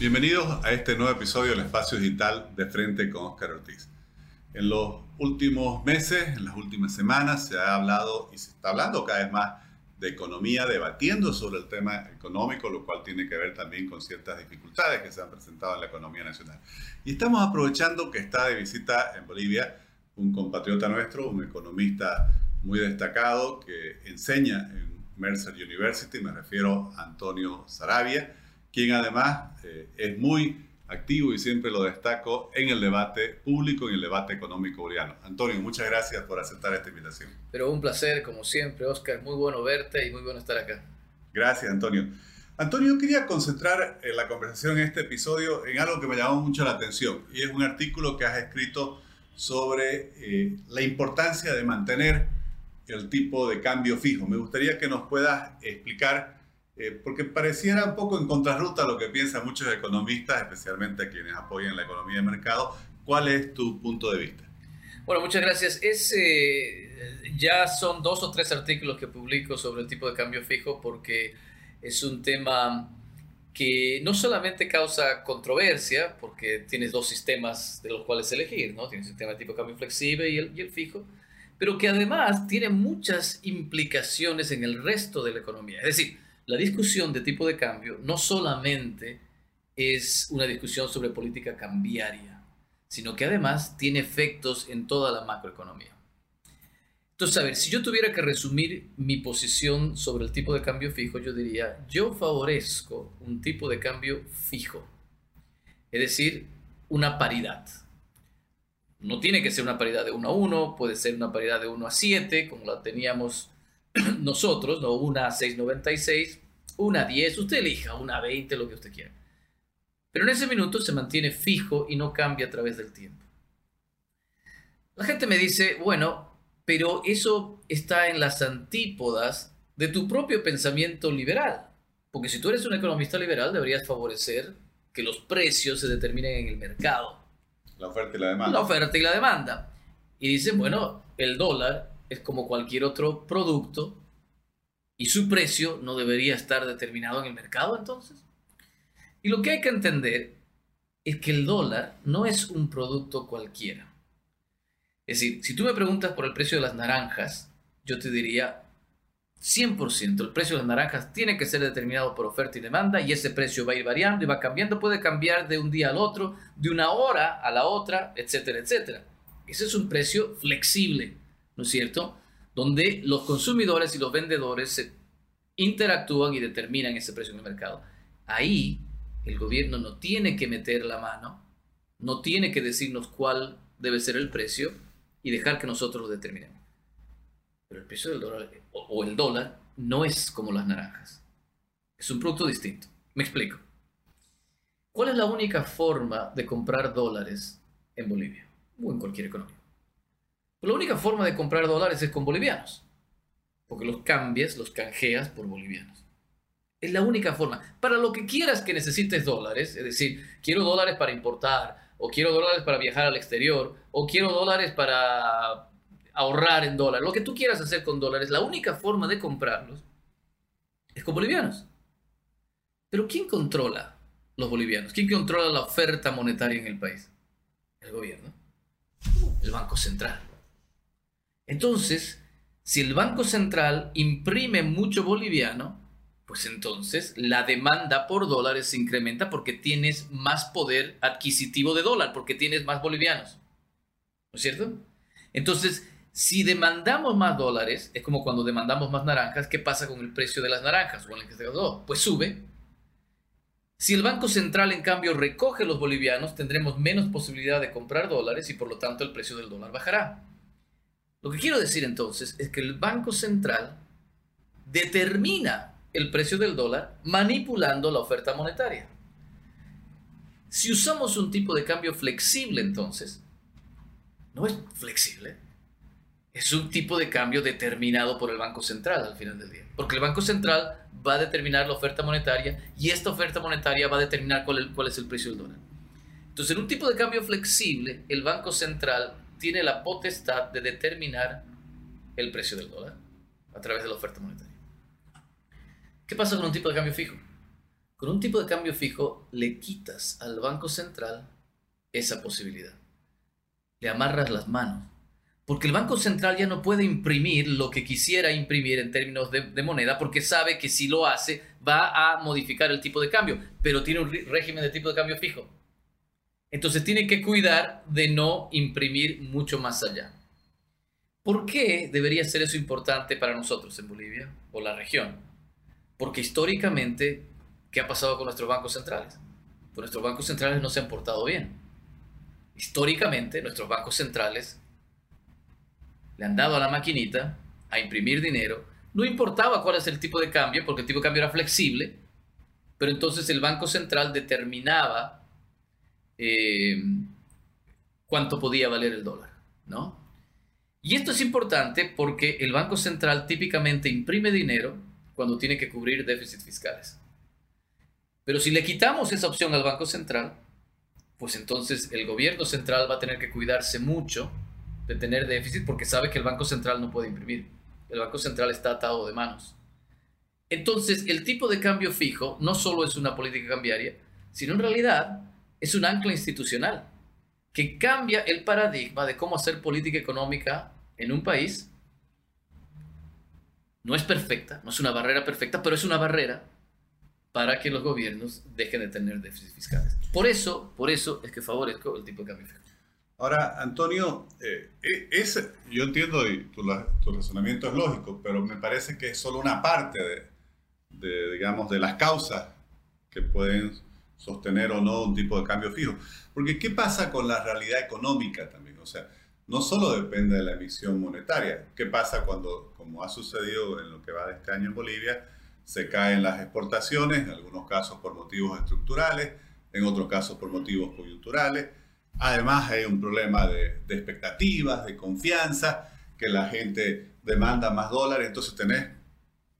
Bienvenidos a este nuevo episodio del Espacio Digital de Frente con Oscar Ortiz. En los últimos meses, en las últimas semanas, se ha hablado y se está hablando cada vez más de economía, debatiendo sobre el tema económico, lo cual tiene que ver también con ciertas dificultades que se han presentado en la economía nacional. Y estamos aprovechando que está de visita en Bolivia un compatriota nuestro, un economista muy destacado que enseña en Mercer University, me refiero a Antonio Sarabia quien además eh, es muy activo y siempre lo destaco en el debate público y en el debate económico boliviano. Antonio, muchas gracias por aceptar esta invitación. Pero un placer, como siempre, Oscar. Muy bueno verte y muy bueno estar acá. Gracias, Antonio. Antonio, yo quería concentrar en la conversación en este episodio en algo que me llamó mucho la atención y es un artículo que has escrito sobre eh, la importancia de mantener el tipo de cambio fijo. Me gustaría que nos puedas explicar eh, porque pareciera un poco en contrarruta lo que piensan muchos economistas, especialmente quienes apoyan la economía de mercado. ¿Cuál es tu punto de vista? Bueno, muchas gracias. Es, eh, ya son dos o tres artículos que publico sobre el tipo de cambio fijo porque es un tema que no solamente causa controversia, porque tienes dos sistemas de los cuales elegir, ¿no? Tienes el sistema de tipo de cambio flexible y el, y el fijo, pero que además tiene muchas implicaciones en el resto de la economía. Es decir, la discusión de tipo de cambio no solamente es una discusión sobre política cambiaria, sino que además tiene efectos en toda la macroeconomía. Entonces, a ver, si yo tuviera que resumir mi posición sobre el tipo de cambio fijo, yo diría, yo favorezco un tipo de cambio fijo, es decir, una paridad. No tiene que ser una paridad de 1 a 1, puede ser una paridad de 1 a 7, como la teníamos nosotros, ¿no? Una 6.96, una 10, usted elija, una 20, lo que usted quiera. Pero en ese minuto se mantiene fijo y no cambia a través del tiempo. La gente me dice, bueno, pero eso está en las antípodas de tu propio pensamiento liberal. Porque si tú eres un economista liberal, deberías favorecer que los precios se determinen en el mercado. La oferta y la demanda. La oferta y la demanda. Y dicen, bueno, el dólar es como cualquier otro producto y su precio no debería estar determinado en el mercado entonces. Y lo que hay que entender es que el dólar no es un producto cualquiera. Es decir, si tú me preguntas por el precio de las naranjas, yo te diría 100%. El precio de las naranjas tiene que ser determinado por oferta y demanda y ese precio va a ir variando y va cambiando. Puede cambiar de un día al otro, de una hora a la otra, etcétera, etcétera. Ese es un precio flexible. ¿no es cierto? Donde los consumidores y los vendedores se interactúan y determinan ese precio en el mercado. Ahí el gobierno no tiene que meter la mano, no tiene que decirnos cuál debe ser el precio y dejar que nosotros lo determinemos. Pero el precio del dólar o el dólar no es como las naranjas. Es un producto distinto. Me explico. ¿Cuál es la única forma de comprar dólares en Bolivia o en cualquier economía? La única forma de comprar dólares es con bolivianos, porque los cambias, los canjeas por bolivianos. Es la única forma. Para lo que quieras que necesites dólares, es decir, quiero dólares para importar, o quiero dólares para viajar al exterior, o quiero dólares para ahorrar en dólares, lo que tú quieras hacer con dólares, la única forma de comprarlos es con bolivianos. Pero ¿quién controla los bolivianos? ¿Quién controla la oferta monetaria en el país? El gobierno. El Banco Central. Entonces, si el Banco Central imprime mucho boliviano, pues entonces la demanda por dólares se incrementa porque tienes más poder adquisitivo de dólar, porque tienes más bolivianos. ¿No es cierto? Entonces, si demandamos más dólares, es como cuando demandamos más naranjas, ¿qué pasa con el precio de las naranjas? Pues sube. Si el Banco Central, en cambio, recoge los bolivianos, tendremos menos posibilidad de comprar dólares y por lo tanto el precio del dólar bajará. Lo que quiero decir entonces es que el Banco Central determina el precio del dólar manipulando la oferta monetaria. Si usamos un tipo de cambio flexible entonces, no es flexible, es un tipo de cambio determinado por el Banco Central al final del día. Porque el Banco Central va a determinar la oferta monetaria y esta oferta monetaria va a determinar cuál, es el precio del dólar. Entonces, en un tipo de cambio flexible, el Banco Central tiene la potestad de determinar el precio del dólar a través de la oferta monetaria. ¿Qué pasa con un tipo de cambio fijo? Con un tipo de cambio fijo le quitas al Banco Central esa posibilidad. Le amarras las manos. Porque el Banco Central ya no puede imprimir lo que quisiera imprimir en términos de, moneda porque sabe que si lo hace va a modificar el tipo de cambio, pero tiene un régimen de tipo de cambio fijo. Entonces tiene que cuidar de no imprimir mucho más allá. ¿Por qué debería ser eso importante para nosotros en Bolivia o la región? Porque históricamente ¿Qué ha pasado con nuestros bancos centrales? Pues nuestros bancos centrales no se han portado bien. Históricamente, nuestros bancos centrales le han dado a la maquinita a imprimir dinero. No importaba cuál es el tipo de cambio, porque el tipo de cambio era flexible, pero entonces el Banco Central determinaba eh, cuánto podía valer el dólar, ¿no? Y esto es importante porque el Banco Central típicamente imprime dinero cuando tiene que cubrir déficits fiscales. Pero si le quitamos esa opción al Banco Central, pues entonces el gobierno central va a tener que cuidarse mucho de tener déficit porque sabe que el Banco Central no puede imprimir. El Banco Central está atado de manos. Entonces, el tipo de cambio fijo no solo es una política cambiaria, sino en realidad es un ancla institucional que cambia el paradigma de cómo hacer política económica en un país. No es perfecta, no es una barrera perfecta, pero es una barrera para que los gobiernos dejen de tener déficits fiscales. Por eso, por eso es que favorezco el tipo de cambio fiscal. Ahora, Antonio, eh, e, yo entiendo y tu, razonamiento es lógico, pero me parece que es solo una parte de, de, digamos, de las causas que pueden sostener o no un tipo de cambio fijo. Porque ¿qué pasa con la realidad económica también? O sea, no solo depende de la emisión monetaria. ¿Qué pasa cuando, como ha sucedido en lo que va de este año en Bolivia, se caen las exportaciones, en algunos casos por motivos estructurales, en otros casos por motivos coyunturales. Además hay un problema de, expectativas, de confianza, que la gente demanda más dólares, entonces tenés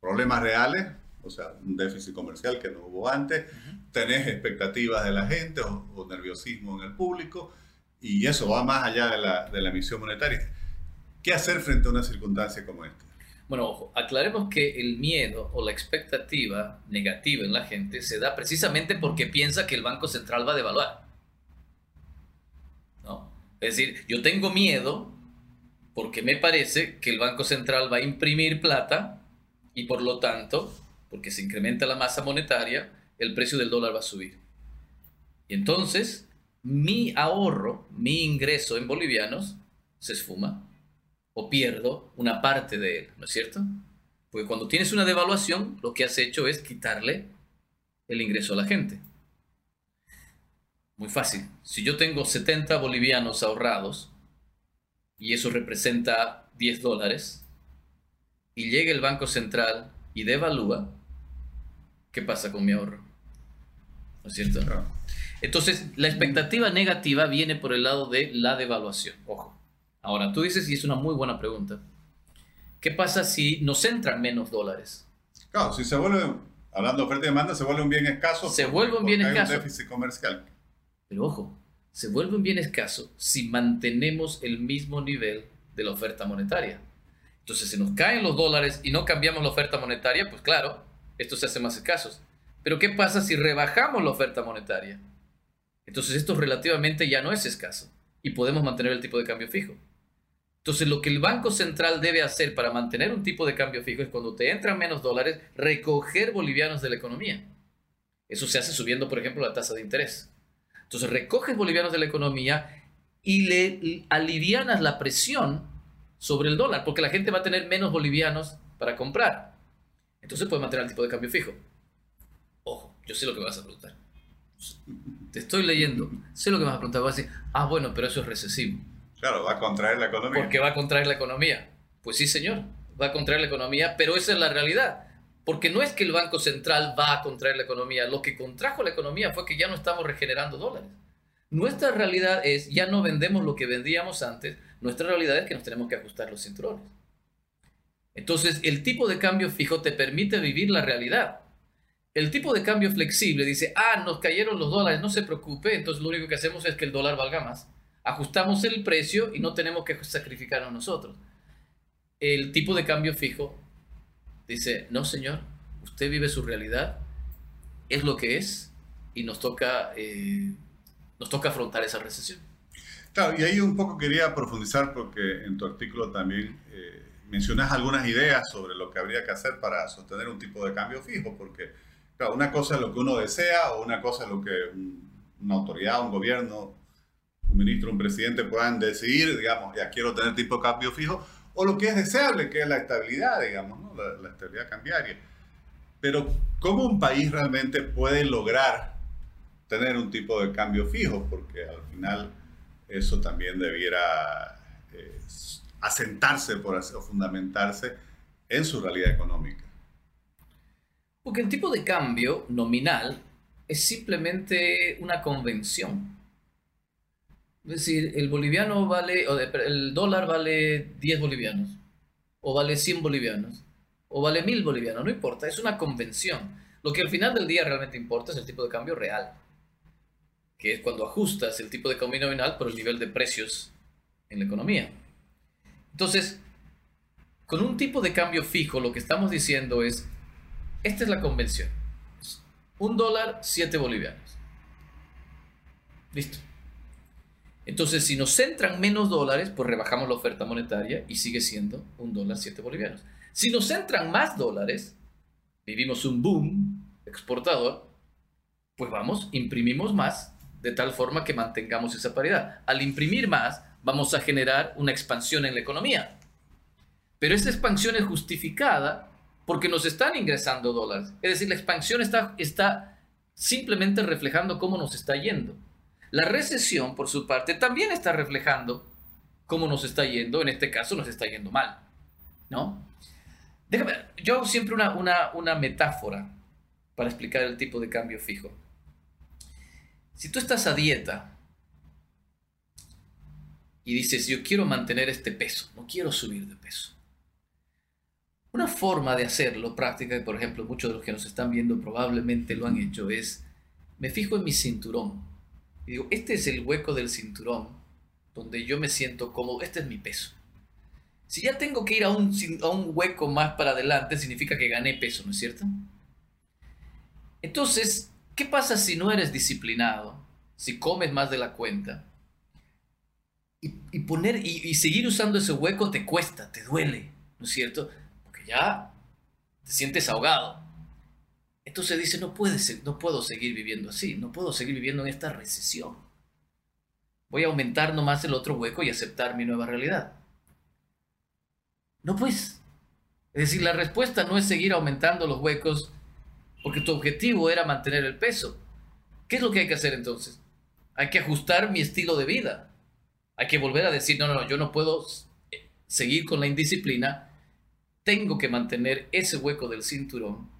problemas reales, o sea, un déficit comercial que no hubo antes, tenés expectativas de la gente o, nerviosismo en el público, y eso va más allá de la, de la emisión monetaria. ¿Qué hacer frente a una circunstancia como esta? Bueno, ojo, aclaremos que el miedo o la expectativa negativa en la gente se da precisamente porque piensa que el Banco Central va a devaluar. ¿No? Es decir, yo tengo miedo porque me parece que el Banco Central va a imprimir plata y por lo tanto, porque se incrementa la masa monetaria, el precio del dólar va a subir. Y entonces, mi ahorro, mi ingreso en bolivianos se esfuma o pierdo una parte de él, ¿no es cierto? Porque cuando tienes una devaluación, lo que has hecho es quitarle el ingreso a la gente. Muy fácil. Si yo tengo 70 bolivianos ahorrados y eso representa 10 dólares, y llega el Banco Central y devalúa, ¿qué pasa con mi ahorro? ¿No es cierto? Entonces, la expectativa negativa viene por el lado de la devaluación. Ojo. Ahora, tú dices, y es una muy buena pregunta, ¿qué pasa si nos entran menos dólares? Claro, si se vuelve, hablando de oferta y demanda, se vuelve un bien escaso. Se vuelve un bien escaso. un déficit comercial. Pero ojo, se vuelve un bien escaso si mantenemos el mismo nivel de la oferta monetaria. Entonces, si nos caen los dólares y no cambiamos la oferta monetaria, pues claro, esto se hace más escaso. Pero ¿qué pasa si rebajamos la oferta monetaria? Entonces esto relativamente ya no es escaso y podemos mantener el tipo de cambio fijo. Entonces, lo que el Banco Central debe hacer para mantener un tipo de cambio fijo es cuando te entran menos dólares, recoger bolivianos de la economía. Eso se hace subiendo, por ejemplo, la tasa de interés. Entonces, recoges bolivianos de la economía y le alivianas la presión sobre el dólar, porque la gente va a tener menos bolivianos para comprar. Entonces, puede mantener el tipo de cambio fijo. Ojo, yo sé lo que me vas a preguntar. Te estoy leyendo, sé lo que me vas a preguntar. Vas a decir, ah, bueno, pero eso es recesivo. Claro, va a contraer la economía. Porque va a contraer la economía. Pues sí, señor, va a contraer la economía, pero esa es la realidad. Porque no es que el Banco Central va a contraer la economía, lo que contrajo la economía fue que ya no estamos regenerando dólares. Nuestra realidad es, ya no vendemos lo que vendíamos antes, nuestra realidad es que nos tenemos que ajustar los cinturones. Entonces, el tipo de cambio fijo te permite vivir la realidad. El tipo de cambio flexible dice, ah, nos cayeron los dólares, no se preocupe, entonces lo único que hacemos es que el dólar valga más ajustamos el precio y no tenemos que sacrificarnos nosotros. El tipo de cambio fijo dice, no señor, usted vive su realidad es lo que es y nos toca, eh, nos toca afrontar esa recesión. Claro, y ahí un poco quería profundizar porque en tu artículo también eh, mencionas algunas ideas sobre lo que habría que hacer para sostener un tipo de cambio fijo, porque claro, una cosa es lo que uno desea o una cosa es lo que una autoridad, un gobierno, un ministro, un presidente puedan decidir, digamos, ya quiero tener tipo de cambio fijo, o lo que es deseable, que es la estabilidad, digamos, ¿no? la, la estabilidad cambiaria. Pero, ¿cómo un país realmente puede lograr tener un tipo de cambio fijo? Porque al final eso también debiera eh, asentarse por o fundamentarse en su realidad económica. Porque el tipo de cambio nominal es simplemente una convención. Es decir, el boliviano vale, o el dólar vale 10 bolivianos, o vale 100 bolivianos, o vale 1000 bolivianos, no importa, es una convención. Lo que al final del día realmente importa es el tipo de cambio real que es cuando ajustas el tipo de cambio nominal por el nivel de precios en la economía. Entonces, con un tipo de cambio fijo, lo que estamos diciendo es, esta es la convención. Un dólar, siete bolivianos. Listo. Entonces, si nos entran menos dólares, pues rebajamos la oferta monetaria y sigue siendo un dólar, siete bolivianos. Si nos entran más dólares, vivimos un boom exportador, pues vamos, imprimimos más de tal forma que mantengamos esa paridad. Al imprimir más, vamos a generar una expansión en la economía. Pero esa expansión es justificada porque nos están ingresando dólares. Es decir, la expansión está, está simplemente reflejando cómo nos está yendo. La recesión, por su parte, también está reflejando cómo nos está yendo. En este caso, nos está yendo mal. ¿No? Déjame, yo hago siempre una, una, una metáfora para explicar el tipo de cambio fijo. Si tú estás a dieta y dices, yo quiero mantener este peso, no quiero subir de peso. Una forma de hacerlo práctica, por ejemplo muchos de los que nos están viendo probablemente lo han hecho, es, me fijo en mi cinturón. Y digo, este es el hueco del cinturón donde yo me siento cómodo, este es mi peso. Si ya tengo que ir a un, a un hueco más para adelante, significa que gané peso, ¿no es cierto? Entonces, ¿Qué pasa si no eres disciplinado? Si comes más de la cuenta. Y, poner, y, seguir usando ese hueco te cuesta, te duele, ¿no es cierto? Porque ya te sientes ahogado. Entonces dice, no, puede no puedo seguir viviendo así, no puedo seguir viviendo en esta recesión. Voy a aumentar nomás el otro hueco y aceptar mi nueva realidad. No pues. Es decir, la respuesta no es seguir aumentando los huecos porque tu objetivo era mantener el peso. ¿Qué es lo que hay que hacer entonces? Hay que ajustar mi estilo de vida. Hay que volver a decir, no, no, no, yo no puedo seguir con la indisciplina. Tengo que mantener ese hueco del cinturón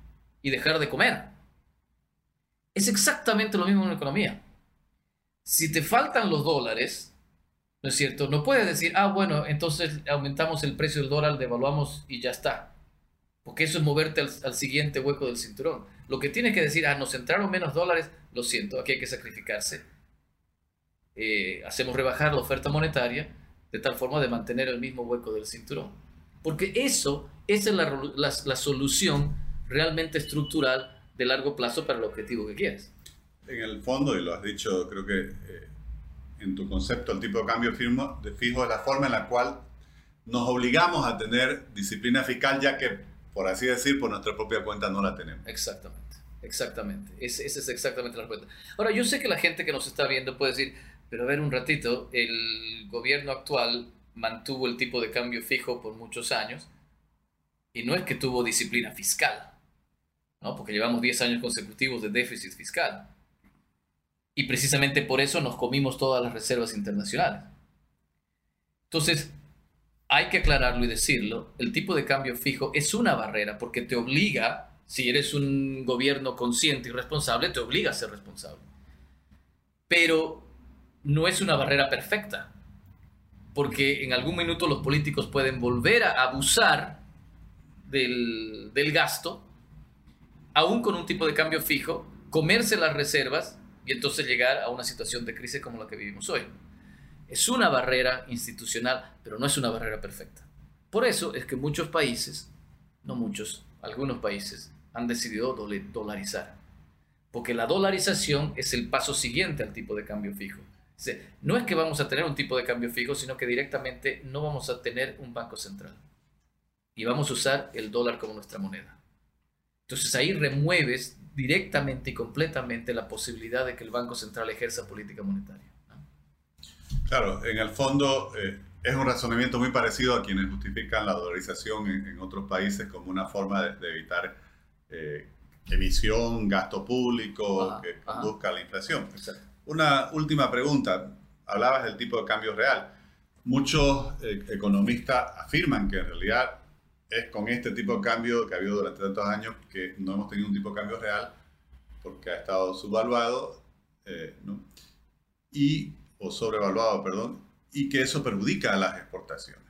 y dejar de comer. Es exactamente lo mismo en la economía. Si te faltan los dólares, ¿no es cierto? No puedes decir, ah, bueno, entonces aumentamos el precio del dólar, devaluamos y ya está. Porque eso es moverte al, al siguiente hueco del cinturón. Lo que tiene que decir, ah, nos entraron menos dólares, lo siento, aquí hay que sacrificarse. Eh, hacemos rebajar la oferta monetaria de tal forma de mantener el mismo hueco del cinturón. Porque eso, esa es la, solución realmente estructural de largo plazo para el objetivo que quieres. En el fondo, y lo has dicho, creo que eh, en tu concepto, el tipo de cambio firmo, de fijo es la forma en la cual nos obligamos a tener disciplina fiscal, ya que por así decir, por nuestra propia cuenta no la tenemos. Exactamente, exactamente. Esa es exactamente la respuesta. Ahora, yo sé que la gente que nos está viendo puede decir, pero a ver un ratito, el gobierno actual mantuvo el tipo de cambio fijo por muchos años y no es que tuvo disciplina fiscal, ¿no? porque llevamos 10 años consecutivos de déficit fiscal. Y precisamente por eso nos comimos todas las reservas internacionales. Entonces, hay que aclararlo y decirlo, el tipo de cambio fijo es una barrera porque te obliga, si eres un gobierno consciente y responsable, te obliga a ser responsable. Pero no es una barrera perfecta, porque en algún minuto los políticos pueden volver a abusar del, del gasto, aún con un tipo de cambio fijo, comerse las reservas y entonces llegar a una situación de crisis como la que vivimos hoy. Es una barrera institucional, pero no es una barrera perfecta. Por eso es que muchos países, no muchos, algunos países, han decidido dolarizar. porque la dolarización es el paso siguiente al tipo de cambio fijo. No es que vamos a tener un tipo de cambio fijo, sino que directamente no vamos a tener un banco central. Y vamos a usar el dólar como nuestra moneda. Entonces ahí remueves directamente y completamente la posibilidad de que el Banco Central ejerza política monetaria. Claro, en el fondo eh, es un razonamiento muy parecido a quienes justifican la dolarización en, otros países como una forma de, evitar eh, emisión, gasto público que conduzca a la inflación. Una última pregunta. Hablabas del tipo de cambio real. Muchos eh, economistas afirman que en realidad es con este tipo de cambio que ha habido durante tantos años que no hemos tenido un tipo de cambio real porque ha estado subvaluado eh, y, o sobrevaluado, perdón, y que eso perjudica a las exportaciones.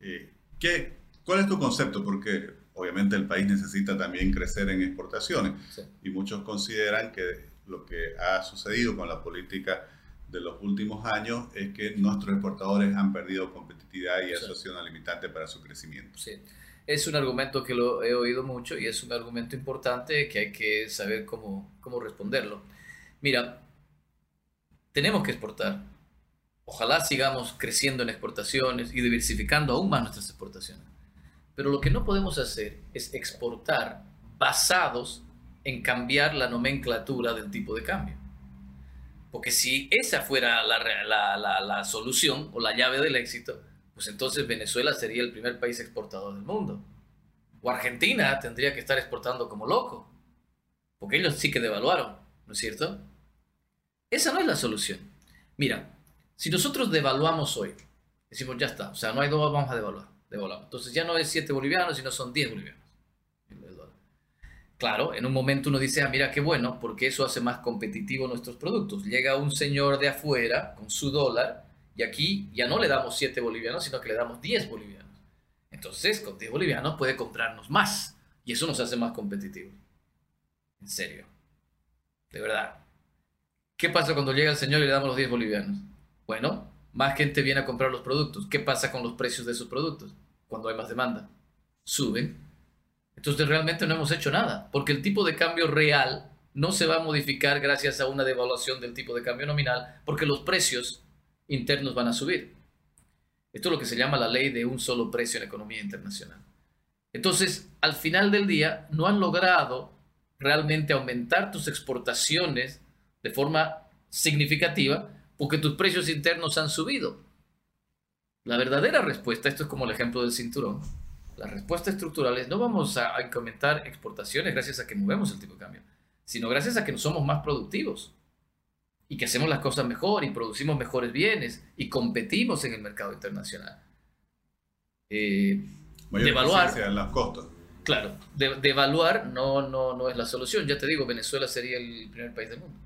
Eh, ¿qué, ¿Cuál es tu concepto? Porque obviamente el país necesita también crecer en exportaciones y muchos consideran que lo que ha sucedido con la política de los últimos años es que nuestros exportadores han perdido competitividad y eso ha sido una limitante para su crecimiento. Sí. Es un argumento que lo he oído mucho y es un argumento importante que hay que saber cómo, cómo responderlo. Mira, tenemos que exportar. Ojalá sigamos creciendo en exportaciones y diversificando aún más nuestras exportaciones. Pero lo que no podemos hacer es exportar basados en cambiar la nomenclatura del tipo de cambio. Porque si esa fuera la, la, la, solución o la llave del éxito, pues entonces Venezuela sería el primer país exportador del mundo. O Argentina tendría que estar exportando como loco. Porque ellos sí que devaluaron, ¿no es cierto? Esa no es la solución. Mira, si nosotros devaluamos hoy, decimos ya está, o sea, no hay dos, vamos a devaluar, devaluamos. Entonces ya no es 7 bolivianos, sino son 10 bolivianos. Claro, en un momento uno dice, ah, mira qué bueno, porque eso hace más competitivo nuestros productos. Llega un señor de afuera con su dólar y aquí ya no le damos 7 bolivianos, sino que le damos 10 bolivianos. Entonces, con 10 bolivianos puede comprarnos más y eso nos hace más competitivos. En serio. De verdad. ¿Qué pasa cuando llega el señor y le damos los 10 bolivianos? Bueno, más gente viene a comprar los productos. ¿Qué pasa con los precios de esos productos? Cuando hay más demanda. Suben entonces realmente no hemos hecho nada, porque el tipo de cambio real no se va a modificar gracias a una devaluación del tipo de cambio nominal, porque los precios internos van a subir. Esto es lo que se llama la ley de un solo precio en economía internacional. Entonces, al final del día, no han logrado realmente aumentar tus exportaciones de forma significativa porque tus precios internos han subido. La verdadera respuesta, esto es como el ejemplo del cinturón, la respuesta estructural es no vamos a, incrementar exportaciones gracias a que movemos el tipo de cambio, sino gracias a que somos más productivos y que hacemos las cosas mejor y producimos mejores bienes y competimos en el mercado internacional. Eh, devaluar en los costos. Claro, devaluar no, no, no es la solución. Ya te digo, Venezuela sería el primer país del mundo.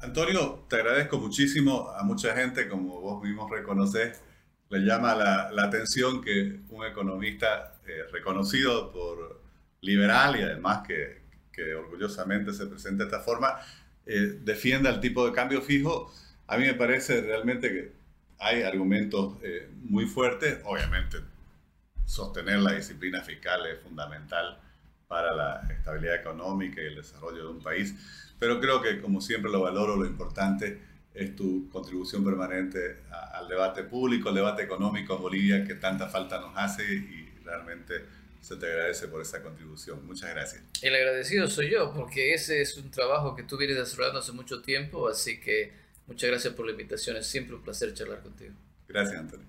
Antonio, te agradezco muchísimo a mucha gente, como vos mismo reconoces, le llama la, la atención que un economista eh, reconocido por liberal y además que, que, orgullosamente se presenta de esta forma, eh, defienda el tipo de cambio fijo. A mí me parece realmente que hay argumentos eh, muy fuertes. Obviamente, sostener la disciplina fiscal es fundamental para la estabilidad económica y el desarrollo de un país. Pero creo que, como siempre lo valoro, lo importante es tu contribución permanente al debate público, al debate económico en Bolivia que tanta falta nos hace y realmente se te agradece por esa contribución. Muchas gracias. El agradecido soy yo porque ese es un trabajo que tú vienes desarrollando hace mucho tiempo, así que muchas gracias por la invitación, es siempre un placer charlar contigo. Gracias, Antonio.